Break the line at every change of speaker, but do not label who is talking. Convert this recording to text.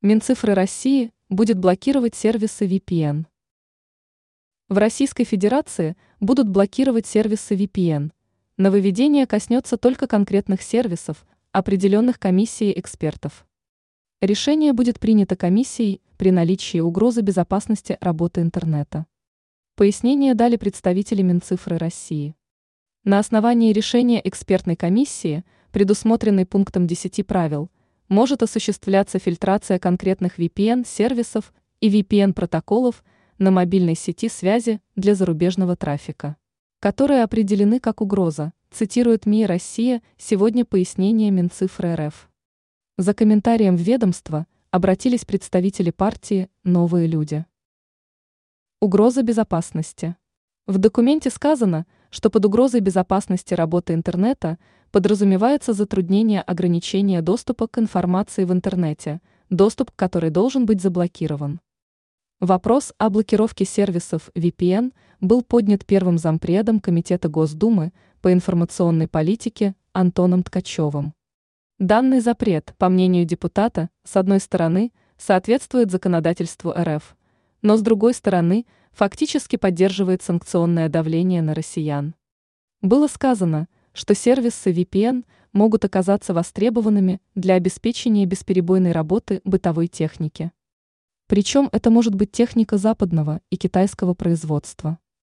Минцифры России будет блокировать сервисы VPN. В Российской Федерации будут блокировать сервисы VPN. Нововведение коснется только конкретных сервисов, определенных комиссией экспертов. Решение будет принято комиссией при наличии угрозы безопасности работы интернета. Пояснение дали представители Минцифры России. На основании решения экспертной комиссии, предусмотренной пунктом 10 правил – может осуществляться фильтрация конкретных VPN-сервисов и VPN-протоколов на мобильной сети связи для зарубежного трафика, которые определены как угроза, цитирует МИ «Россия» сегодня пояснение Минцифры РФ. За комментарием в ведомство обратились представители партии «Новые люди». Угроза безопасности. В документе сказано, что под угрозой безопасности работы интернета – подразумевается затруднение ограничения доступа к информации в интернете, доступ к которой должен быть заблокирован. Вопрос о блокировке сервисов VPN был поднят первым зампредом Комитета Госдумы по информационной политике Антоном Ткачевым. Данный запрет, по мнению депутата, с одной стороны, соответствует законодательству РФ, но с другой стороны, фактически поддерживает санкционное давление на россиян. Было сказано – что сервисы VPN могут оказаться востребованными для обеспечения бесперебойной работы бытовой техники. Причем это может быть техника западного и китайского производства.